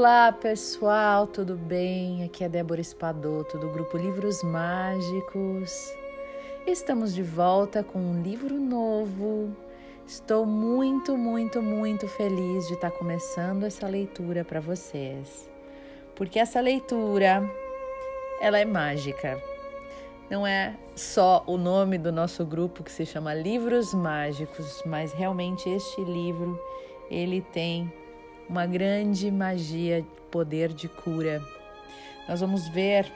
Olá pessoal, tudo bem? Aqui é Débora Espadoto do grupo Livros Mágicos. Estamos de volta com um livro novo. Estou muito, muito, muito feliz de estar começando essa leitura para vocês. Porque essa leitura, ela é mágica. Não é só o nome do nosso grupo que se chama Livros Mágicos, mas realmente este livro, ele tem uma grande magia, poder de cura. Nós vamos ver,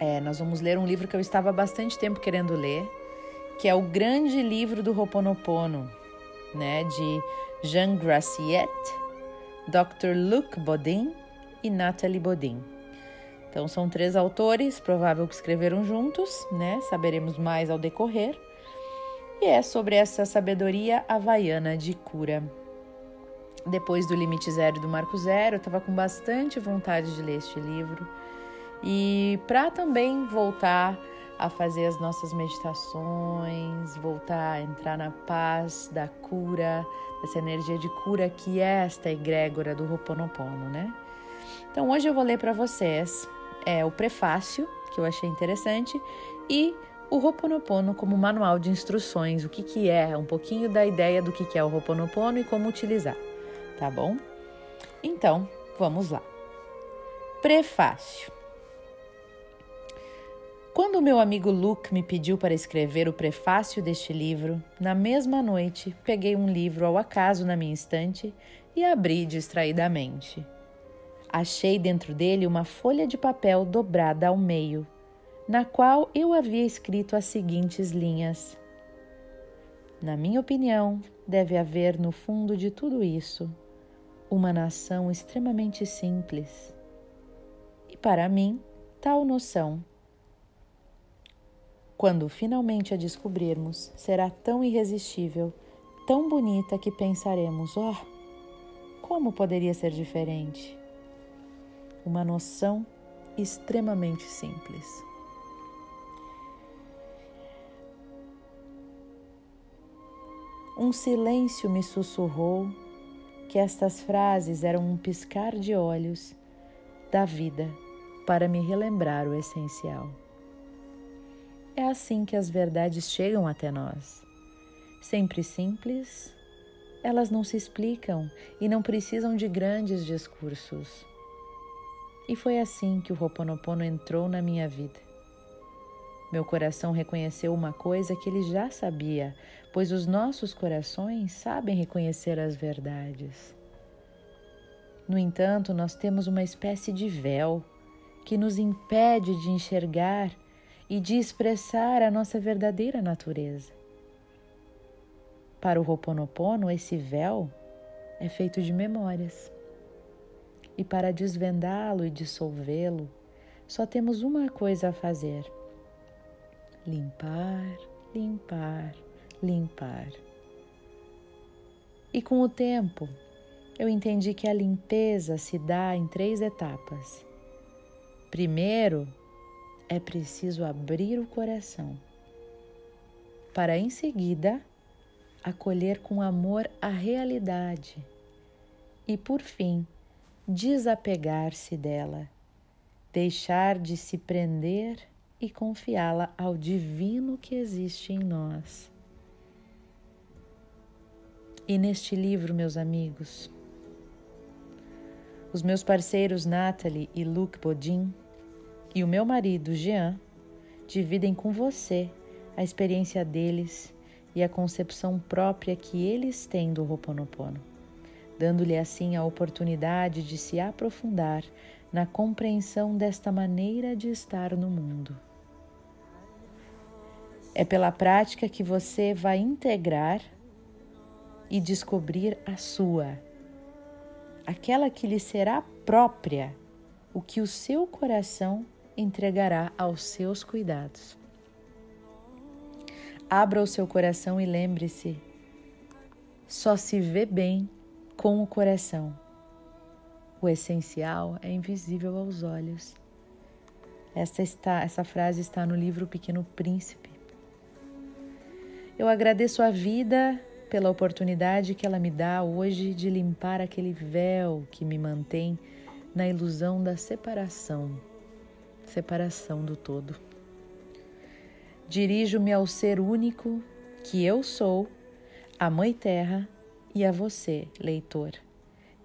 é, nós vamos ler um livro que eu estava há bastante tempo querendo ler, que é o grande livro do Ho'oponopono, né, de Jean Graciette, Dr. Luc Bodin e Nathalie Bodin. Então são três autores, provável que escreveram juntos, né? Saberemos mais ao decorrer. E é sobre essa sabedoria havaiana de cura depois do Limite Zero do Marco Zero, eu estava com bastante vontade de ler este livro e para também voltar a fazer as nossas meditações, voltar a entrar na paz da cura, dessa energia de cura que é esta egrégora do Ho'oponopono, né? Então hoje eu vou ler para vocês é, o prefácio, que eu achei interessante, e o Ho'oponopono como manual de instruções, o que, que é, um pouquinho da ideia do que, que é o Ho'oponopono e como utilizar tá bom? Então, vamos lá. Prefácio. Quando meu amigo Luke me pediu para escrever o prefácio deste livro, na mesma noite peguei um livro ao acaso na minha estante e abri distraidamente. Achei dentro dele uma folha de papel dobrada ao meio, na qual eu havia escrito as seguintes linhas: Na minha opinião, deve haver no fundo de tudo isso uma nação extremamente simples. E para mim, tal noção, quando finalmente a descobrirmos, será tão irresistível, tão bonita que pensaremos: oh, como poderia ser diferente? Uma noção extremamente simples. Um silêncio me sussurrou que estas frases eram um piscar de olhos da vida para me relembrar o essencial. É assim que as verdades chegam até nós. Sempre simples, elas não se explicam e não precisam de grandes discursos. E foi assim que o Ho'oponopono entrou na minha vida. Meu coração reconheceu uma coisa que ele já sabia, pois os nossos corações sabem reconhecer as verdades. No entanto, nós temos uma espécie de véu que nos impede de enxergar e de expressar a nossa verdadeira natureza. Para o Ho'oponopono, esse véu é feito de memórias. E para desvendá-lo e dissolvê-lo, só temos uma coisa a fazer: limpar, limpar, limpar. E com o tempo, eu entendi que a limpeza se dá em três etapas. Primeiro, é preciso abrir o coração, para em seguida acolher com amor a realidade e, por fim, desapegar-se dela, deixar de se prender e confiá-la ao divino que existe em nós. E neste livro, meus amigos, os meus parceiros Natalie e Luke Bodin e o meu marido Jean dividem com você a experiência deles e a concepção própria que eles têm do Ho'oponopono, dando-lhe assim a oportunidade de se aprofundar na compreensão desta maneira de estar no mundo. É pela prática que você vai integrar e descobrir a sua, aquela que lhe será própria, o que o seu coração entregará aos seus cuidados. Abra o seu coração e lembre-se: só se vê bem com o coração. O essencial é invisível aos olhos. Essa, está, essa frase está no livro Pequeno Príncipe. Eu agradeço a vida pela oportunidade que ela me dá hoje de limpar aquele véu que me mantém na ilusão da separação separação do todo. Dirijo-me ao ser único que eu sou, a Mãe Terra e a você, leitor.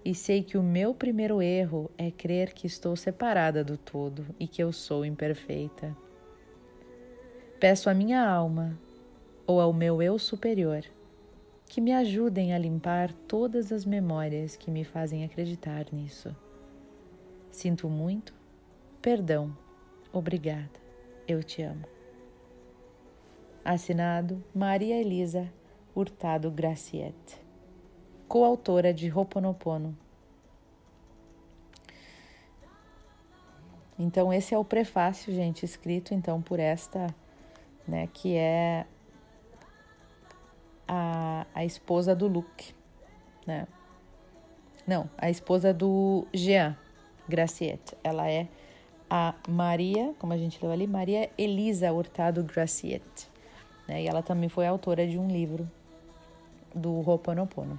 E sei que o meu primeiro erro é crer que estou separada do todo e que eu sou imperfeita. Peço à minha alma ou ao meu eu superior que me ajudem a limpar todas as memórias que me fazem acreditar nisso. Sinto muito, perdão, obrigada, eu te amo. Assinado Maria Elisa Hurtado Graciete, coautora de Roponopono. Então esse é o prefácio, gente, escrito então por esta, né, que é a, a esposa do Luke, né? Não, a esposa do Jean Graciete. Ela é a Maria, como a gente leu ali, Maria Elisa Hurtado Graciete. Né? E ela também foi autora de um livro do Ho'oponopono.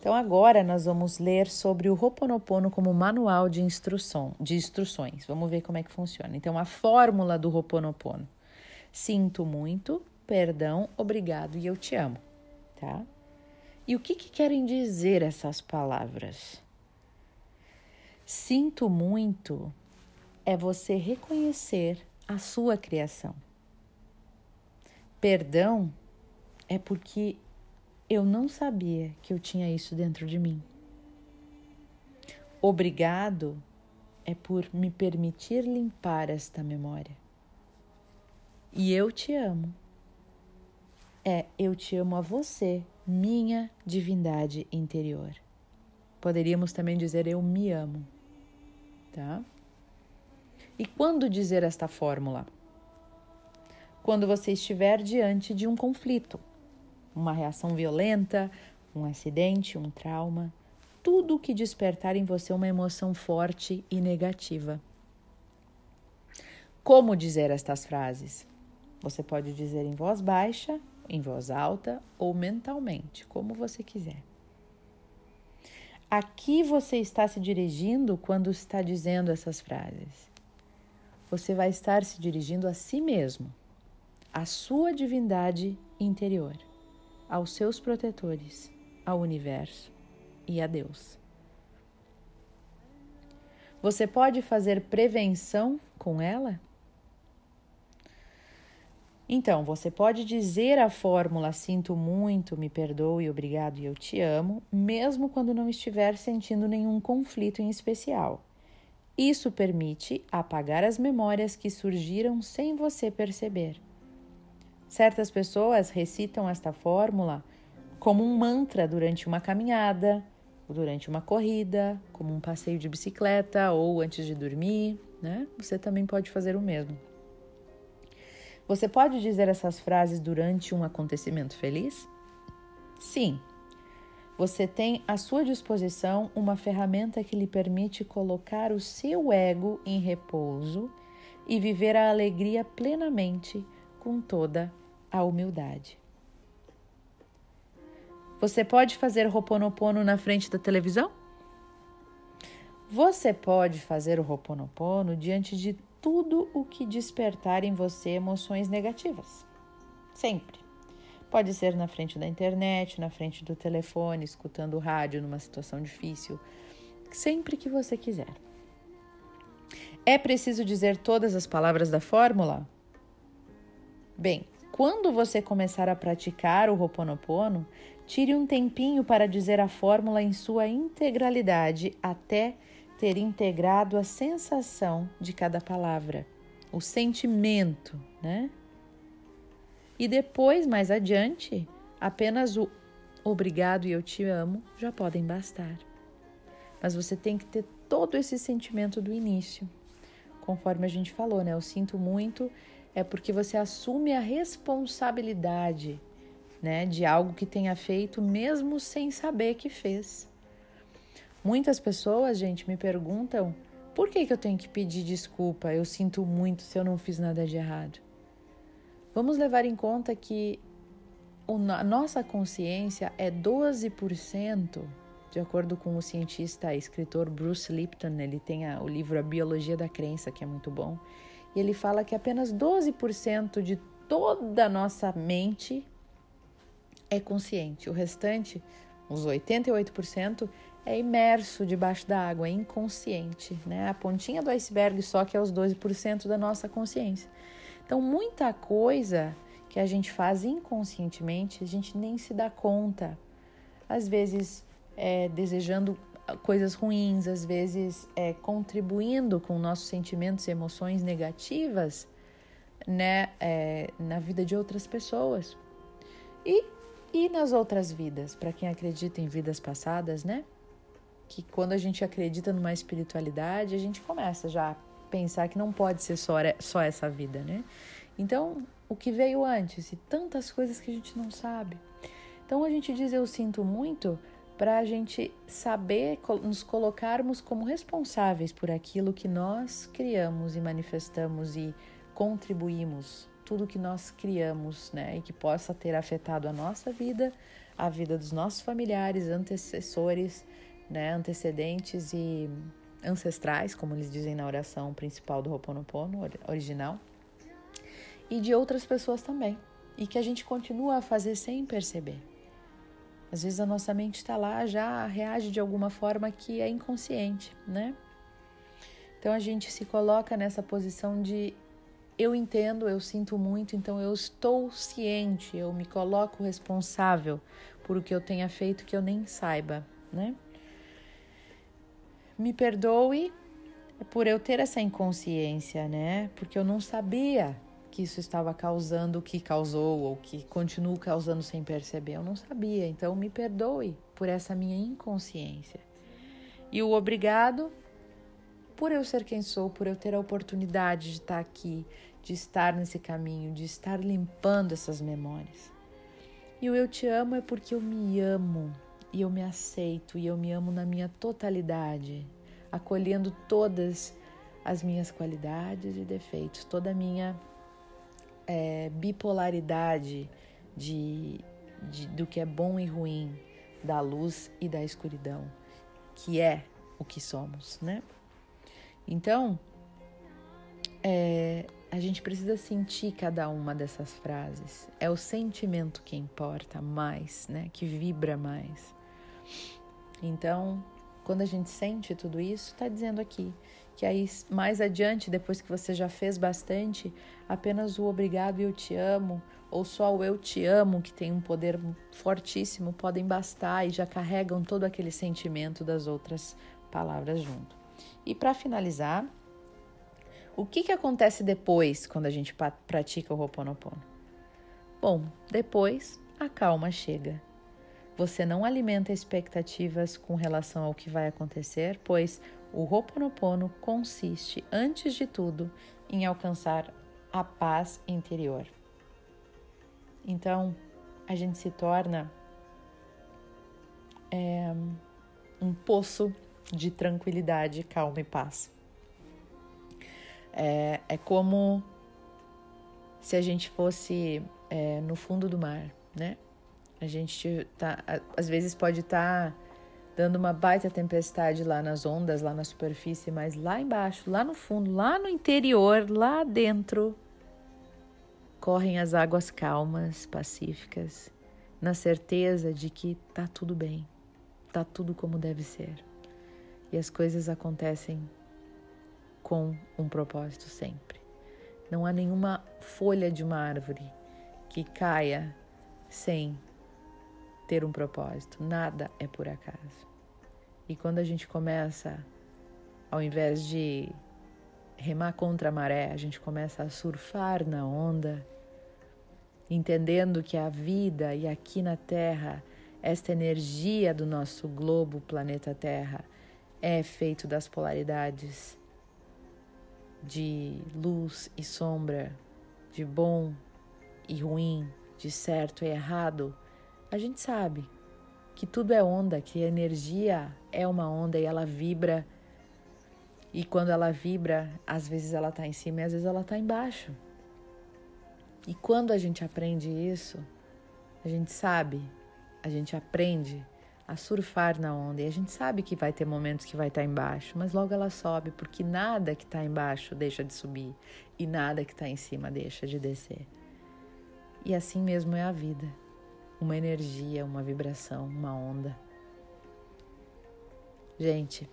Então agora nós vamos ler sobre o Ho'oponopono como manual de instrução, de instruções. Vamos ver como é que funciona. Então a fórmula do Ho'oponopono. Sinto muito, perdão, obrigado e eu te amo, tá? E o que, que querem dizer essas palavras? Sinto muito é você reconhecer a sua criação. Perdão é porque eu não sabia que eu tinha isso dentro de mim. Obrigado é por me permitir limpar esta memória. E eu te amo. É eu te amo a você, minha divindade interior. Poderíamos também dizer eu me amo, tá? E quando dizer esta fórmula? quando você estiver diante de um conflito, uma reação violenta, um acidente, um trauma, tudo que despertar em você uma emoção forte e negativa. Como dizer estas frases? Você pode dizer em voz baixa, em voz alta ou mentalmente, como você quiser. Aqui você está se dirigindo quando está dizendo essas frases. Você vai estar se dirigindo a si mesmo à sua divindade interior, aos seus protetores, ao universo e a Deus. Você pode fazer prevenção com ela? Então, você pode dizer a fórmula sinto muito, me perdoe, obrigado e eu te amo, mesmo quando não estiver sentindo nenhum conflito em especial. Isso permite apagar as memórias que surgiram sem você perceber. Certas pessoas recitam esta fórmula como um mantra durante uma caminhada, durante uma corrida, como um passeio de bicicleta ou antes de dormir, né? Você também pode fazer o mesmo. Você pode dizer essas frases durante um acontecimento feliz? Sim. Você tem à sua disposição uma ferramenta que lhe permite colocar o seu ego em repouso e viver a alegria plenamente com toda a humildade. Você pode fazer Roponopono na frente da televisão? Você pode fazer o Roponopono diante de tudo o que despertar em você emoções negativas. Sempre. Pode ser na frente da internet, na frente do telefone, escutando o rádio numa situação difícil, sempre que você quiser. É preciso dizer todas as palavras da fórmula? Bem, quando você começar a praticar o Ho'oponopono, tire um tempinho para dizer a fórmula em sua integralidade até ter integrado a sensação de cada palavra, o sentimento, né? E depois, mais adiante, apenas o obrigado e eu te amo já podem bastar. Mas você tem que ter todo esse sentimento do início. Conforme a gente falou, né? Eu sinto muito é porque você assume a responsabilidade né, de algo que tenha feito, mesmo sem saber que fez. Muitas pessoas, gente, me perguntam por que, que eu tenho que pedir desculpa? Eu sinto muito se eu não fiz nada de errado. Vamos levar em conta que a nossa consciência é 12%, de acordo com o cientista e escritor Bruce Lipton, ele tem o livro A Biologia da Crença, que é muito bom, e ele fala que apenas 12% de toda a nossa mente é consciente. O restante, uns 88%, é imerso debaixo da água, é inconsciente, né? A pontinha do iceberg só que é os 12% da nossa consciência. Então, muita coisa que a gente faz inconscientemente, a gente nem se dá conta. Às vezes, é, desejando coisas ruins, às vezes é, contribuindo com nossos sentimentos e emoções negativas né, é, na vida de outras pessoas. E, e nas outras vidas, para quem acredita em vidas passadas, né? Que quando a gente acredita numa espiritualidade, a gente começa já a pensar que não pode ser só, só essa vida, né? Então, o que veio antes e tantas coisas que a gente não sabe. Então, a gente diz eu sinto muito para a gente saber nos colocarmos como responsáveis por aquilo que nós criamos e manifestamos e contribuímos, tudo que nós criamos, né, e que possa ter afetado a nossa vida, a vida dos nossos familiares, antecessores, né, antecedentes e ancestrais, como eles dizem na oração principal do Ho'oponopono original, e de outras pessoas também, e que a gente continua a fazer sem perceber. Às vezes a nossa mente está lá, já reage de alguma forma que é inconsciente, né? Então a gente se coloca nessa posição de eu entendo, eu sinto muito, então eu estou ciente, eu me coloco responsável por o que eu tenha feito que eu nem saiba, né? Me perdoe por eu ter essa inconsciência, né? Porque eu não sabia que isso estava causando o que causou ou que continua causando sem perceber. Eu não sabia, então me perdoe por essa minha inconsciência. E o obrigado por eu ser quem sou, por eu ter a oportunidade de estar aqui, de estar nesse caminho, de estar limpando essas memórias. E o eu te amo é porque eu me amo e eu me aceito e eu me amo na minha totalidade, acolhendo todas as minhas qualidades e defeitos, toda a minha é, bipolaridade de, de, do que é bom e ruim, da luz e da escuridão, que é o que somos, né? Então, é, a gente precisa sentir cada uma dessas frases. É o sentimento que importa mais, né? Que vibra mais. Então, quando a gente sente tudo isso, está dizendo aqui que aí mais adiante, depois que você já fez bastante, apenas o obrigado e eu te amo, ou só o eu te amo, que tem um poder fortíssimo, podem bastar e já carregam todo aquele sentimento das outras palavras junto. E para finalizar, o que, que acontece depois quando a gente pratica o Ho'oponopono? Bom, depois a calma chega. Você não alimenta expectativas com relação ao que vai acontecer, pois o Ho'oponopono consiste, antes de tudo, em alcançar a paz interior. Então, a gente se torna é, um poço de tranquilidade, calma e paz. É, é como se a gente fosse é, no fundo do mar, né? A gente tá, às vezes pode estar tá dando uma baita tempestade lá nas ondas, lá na superfície, mas lá embaixo, lá no fundo, lá no interior, lá dentro, correm as águas calmas, pacíficas, na certeza de que tá tudo bem, tá tudo como deve ser. E as coisas acontecem com um propósito sempre. Não há nenhuma folha de uma árvore que caia sem ter um propósito. Nada é por acaso. E quando a gente começa, ao invés de remar contra a maré, a gente começa a surfar na onda, entendendo que a vida e aqui na Terra, esta energia do nosso globo, planeta Terra, é feito das polaridades de luz e sombra, de bom e ruim, de certo e errado, a gente sabe que tudo é onda, que a energia é uma onda e ela vibra. E quando ela vibra, às vezes ela está em cima e às vezes ela está embaixo. E quando a gente aprende isso, A gente sabe, a gente aprende a surfar na onda e a gente sabe que vai ter momentos que vai estar embaixo, mas logo ela sobe, porque nada que está embaixo deixa de subir e nada que está em cima deixa de descer. E assim mesmo é a vida uma energia, uma vibração, uma onda. Gente,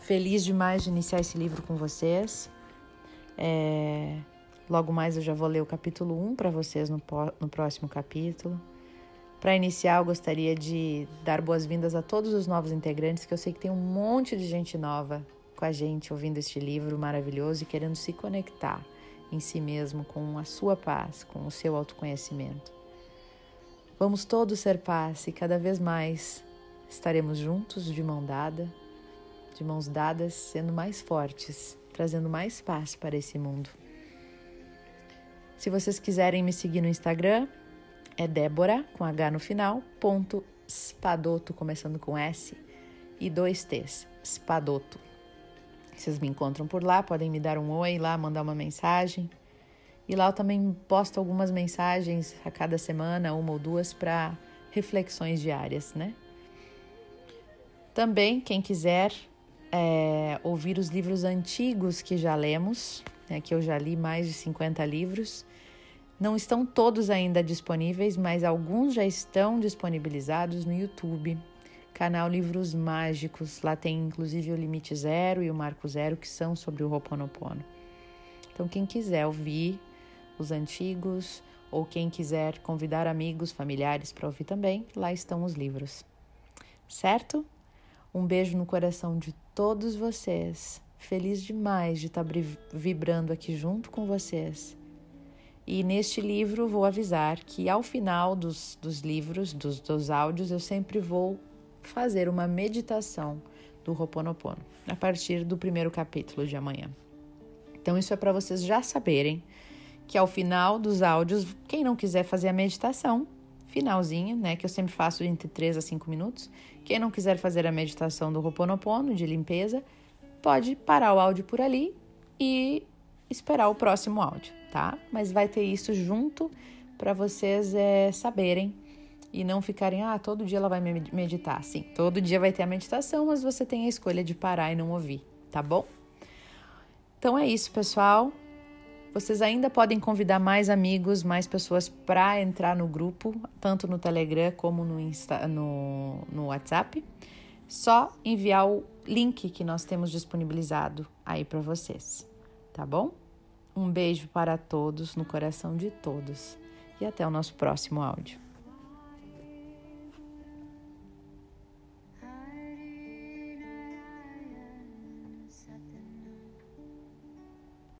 feliz demais de iniciar esse livro com vocês. É, logo mais eu já vou ler o capítulo 1 para vocês no, no próximo capítulo. Para iniciar, eu gostaria de dar boas-vindas a todos os novos integrantes, que eu sei que tem um monte de gente nova com a gente ouvindo este livro maravilhoso e querendo se conectar em si mesmo com a sua paz, com o seu autoconhecimento. Vamos todos ser paz e cada vez mais estaremos juntos de mão dada, de mãos dadas, sendo mais fortes, trazendo mais paz para esse mundo. Se vocês quiserem me seguir no Instagram, é Débora, com H no final, ponto Spadoto, começando com S, e dois T's, Spadoto. Vocês me encontram por lá, podem me dar um oi lá, mandar uma mensagem. E lá eu também posto algumas mensagens a cada semana, uma ou duas, para reflexões diárias, né? Também, quem quiser é, ouvir os livros antigos que já lemos, né, que eu já li mais de 50 livros, não estão todos ainda disponíveis, mas alguns já estão disponibilizados no YouTube, canal Livros Mágicos. Lá tem inclusive o Limite Zero e o Marco Zero, que são sobre o Ho'oponopono. Então, quem quiser ouvir os antigos, ou quem quiser convidar amigos, familiares para ouvir também, lá estão os livros. Certo? Um beijo no coração de todos vocês. Feliz demais de estar vibrando aqui junto com vocês. E neste livro vou avisar que ao final dos, dos livros, dos, dos áudios, eu sempre vou fazer uma meditação do Roponopono, a partir do primeiro capítulo de amanhã. Então, isso é para vocês já saberem que ao final dos áudios, quem não quiser fazer a meditação, finalzinha, né, que eu sempre faço entre 3 a 5 minutos, quem não quiser fazer a meditação do Ho'oponopono, de limpeza, pode parar o áudio por ali e esperar o próximo áudio, tá? Mas vai ter isso junto para vocês é, saberem e não ficarem, ah, todo dia ela vai meditar. Sim, todo dia vai ter a meditação, mas você tem a escolha de parar e não ouvir, tá bom? Então é isso, pessoal. Vocês ainda podem convidar mais amigos, mais pessoas para entrar no grupo, tanto no Telegram como no, Insta, no, no WhatsApp. Só enviar o link que nós temos disponibilizado aí para vocês, tá bom? Um beijo para todos, no coração de todos, e até o nosso próximo áudio.